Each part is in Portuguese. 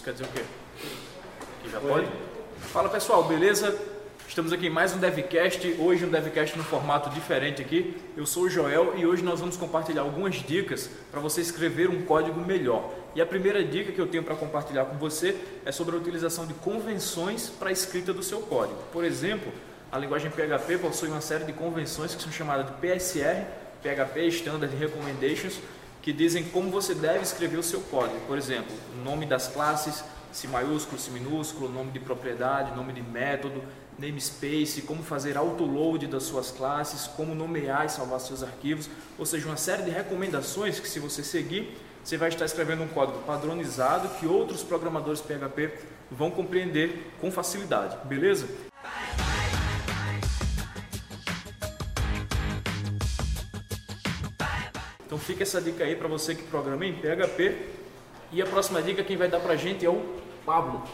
Isso quer dizer o quê? Que já pode? Fala pessoal, beleza? Estamos aqui em mais um DevCast, hoje um DevCast no formato diferente aqui. Eu sou o Joel e hoje nós vamos compartilhar algumas dicas para você escrever um código melhor. E a primeira dica que eu tenho para compartilhar com você é sobre a utilização de convenções para a escrita do seu código. Por exemplo, a linguagem PHP possui uma série de convenções que são chamadas de PSR, PHP Standard Recommendations, que dizem como você deve escrever o seu código. Por exemplo, o nome das classes, se maiúsculo, se minúsculo, nome de propriedade, nome de método, namespace, como fazer autoload das suas classes, como nomear e salvar seus arquivos, ou seja, uma série de recomendações que se você seguir, você vai estar escrevendo um código padronizado que outros programadores PHP vão compreender com facilidade, beleza? Então fica essa dica aí para você que programa em PHP. E a próxima dica quem vai dar para a gente é o Pablo.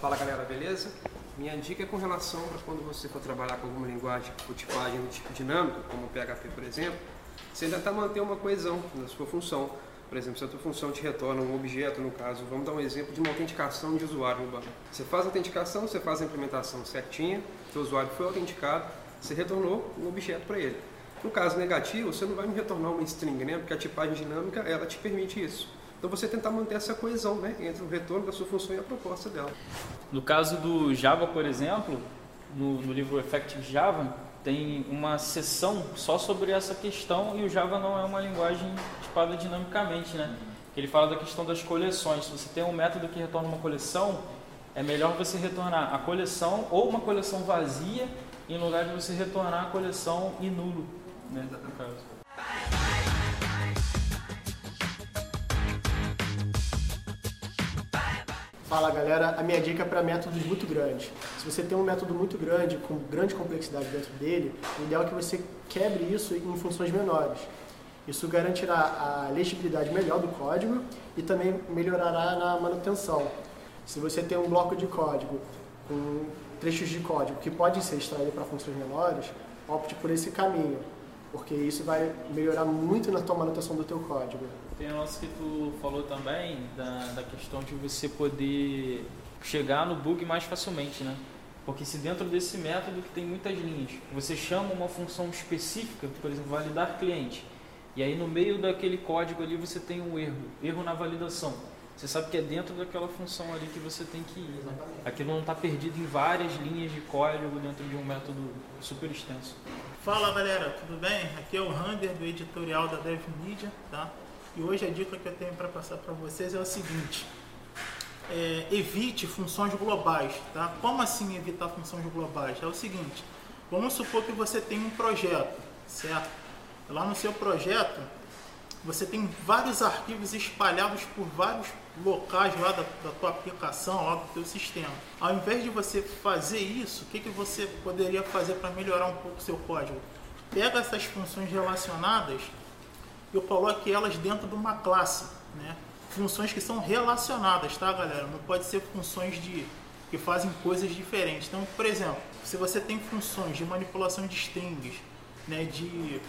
Fala galera, beleza? Minha dica é com relação para quando você for trabalhar com alguma linguagem com tipagem do tipo dinâmico, como PHP por exemplo, você ainda está mantendo uma coesão na sua função. Por exemplo, se a tua função te retorna um objeto, no caso, vamos dar um exemplo de uma autenticação de usuário no banco. Você faz a autenticação, você faz a implementação certinha, seu usuário foi autenticado, você retornou um objeto para ele. No caso negativo, você não vai me retornar uma string, né? Porque a tipagem dinâmica, ela te permite isso. Então você tentar manter essa coesão, né? Entre o retorno da sua função e a proposta dela. No caso do Java, por exemplo, no, no livro Effective Java, tem uma seção só sobre essa questão e o Java não é uma linguagem tipada dinamicamente, né? Ele fala da questão das coleções. Se você tem um método que retorna uma coleção, é melhor você retornar a coleção ou uma coleção vazia em lugar de você retornar a coleção e nulo, né, no caso. Fala galera, a minha dica é para métodos muito grandes. Se você tem um método muito grande, com grande complexidade dentro dele, o ideal é que você quebre isso em funções menores. Isso garantirá a legibilidade melhor do código e também melhorará na manutenção. Se você tem um bloco de código com trechos de código que podem ser extraídos para funções menores, opte por esse caminho, porque isso vai melhorar muito na tua manutenção do teu código. Tem um lance que tu falou também da, da questão de você poder chegar no bug mais facilmente, né? Porque se dentro desse método que tem muitas linhas, você chama uma função específica, por exemplo, validar cliente, e aí no meio daquele código ali você tem um erro, erro na validação. Você sabe que é dentro daquela função ali que você tem que ir. Né? Aquilo não está perdido em várias linhas de código dentro de um método super extenso. Fala galera, tudo bem? Aqui é o Rander do editorial da DevMedia, tá? E hoje a dica que eu tenho para passar para vocês é o seguinte: é, evite funções globais, tá? Como assim evitar funções globais? É o seguinte: vamos supor que você tem um projeto, certo? Lá no seu projeto você tem vários arquivos espalhados por vários locais lá da, da tua aplicação, lá do teu sistema. Ao invés de você fazer isso, o que, que você poderia fazer para melhorar um pouco o seu código? Pega essas funções relacionadas e coloque elas dentro de uma classe, né? Funções que são relacionadas, tá, galera? Não pode ser funções de que fazem coisas diferentes. Então, por exemplo, se você tem funções de manipulação de strings, né, de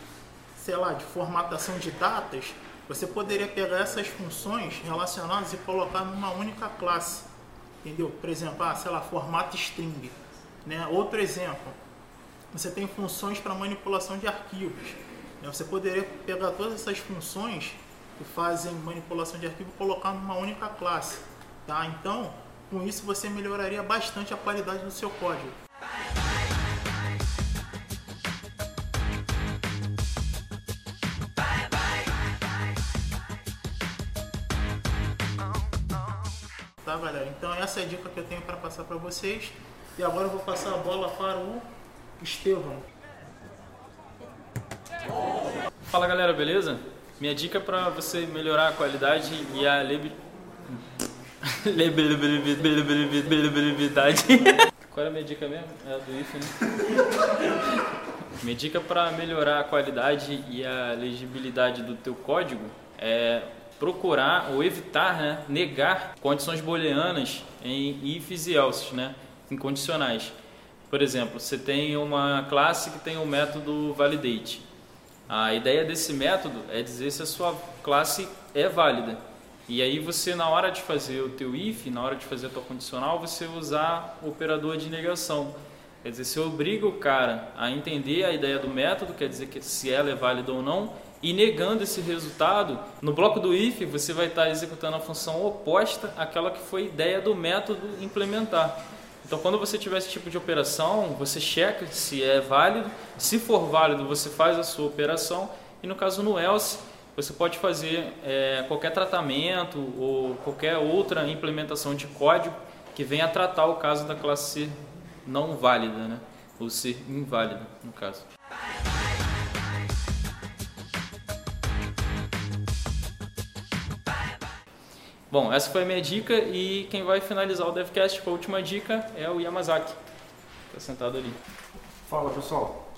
sei lá, de formatação de datas, você poderia pegar essas funções relacionadas e colocar numa única classe. Entendeu? Por exemplo, ah, sei lá, formato string. Né? Outro exemplo, você tem funções para manipulação de arquivos. Né? Você poderia pegar todas essas funções que fazem manipulação de arquivo e colocar numa única classe. Tá? Então, com isso você melhoraria bastante a qualidade do seu código. Galera? Então essa é a dica que eu tenho para passar para vocês. E agora eu vou passar a bola para o Estevão. Fala galera, beleza? Minha dica para você melhorar a qualidade e a legibilidade. Qual era a minha dica mesmo? É a do IF, né? Minha dica para melhorar a qualidade e a legibilidade do teu código é procurar ou evitar né, negar condições booleanas em ifs e else, né, em condicionais. Por exemplo, você tem uma classe que tem o um método validate. A ideia desse método é dizer se a sua classe é válida. E aí você, na hora de fazer o teu if, na hora de fazer a tua condicional, você usar o operador de negação. Quer dizer, você obriga o cara a entender a ideia do método, quer dizer que se ela é válida ou não, e negando esse resultado, no bloco do if você vai estar executando a função oposta àquela que foi ideia do método implementar. Então, quando você tiver esse tipo de operação, você checa se é válido. Se for válido, você faz a sua operação. E no caso no else, você pode fazer é, qualquer tratamento ou qualquer outra implementação de código que venha tratar o caso da classe não válida, né? ou ser inválida, no caso. Bom, essa foi a minha dica e quem vai finalizar o DevCast com a última dica é o Yamazaki. Está sentado ali. Fala pessoal.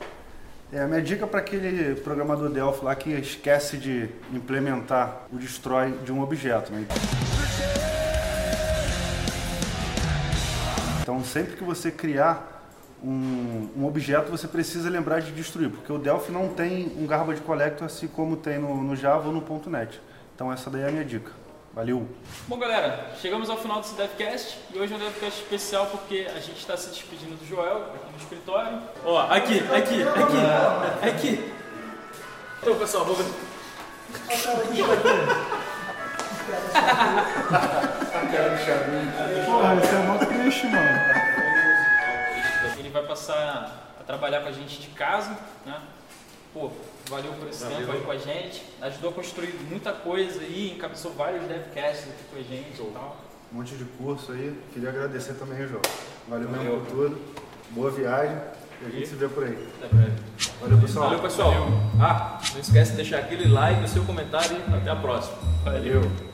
É, a minha dica para aquele programador Delphi lá que esquece de implementar o destroy de um objeto. Né? Então sempre que você criar um, um, objeto você precisa lembrar de destruir, porque o Delphi não tem um garbage collector assim como tem no, no Java ou no .NET. Então essa daí é a minha dica. Valeu! Bom, galera, chegamos ao final desse DevCast e hoje é um DevCast especial porque a gente está se despedindo do Joel aqui no escritório. Ó, aqui, aqui, aqui, aqui. Então, pessoal, vou ver. A cara do Chavinho. Porra, esse é mó triste, mano. Ele vai passar a trabalhar com a gente de casa, né? Pô, valeu por esse valeu. tempo aí com a gente. Ajudou a construir muita coisa aí, encabeçou vários devcasts aqui com a gente e tal. Um monte de curso aí. Queria agradecer também, João. Valeu, valeu. mesmo por tudo. Boa viagem. E a gente e? se vê por aí. Até breve. Valeu, pessoal. Valeu, pessoal. Valeu. Ah, não esquece de deixar aquele like, o seu comentário e até a próxima. Valeu.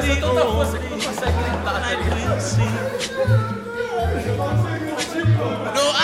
Fazendo tanta força que não conseguem gritar. No,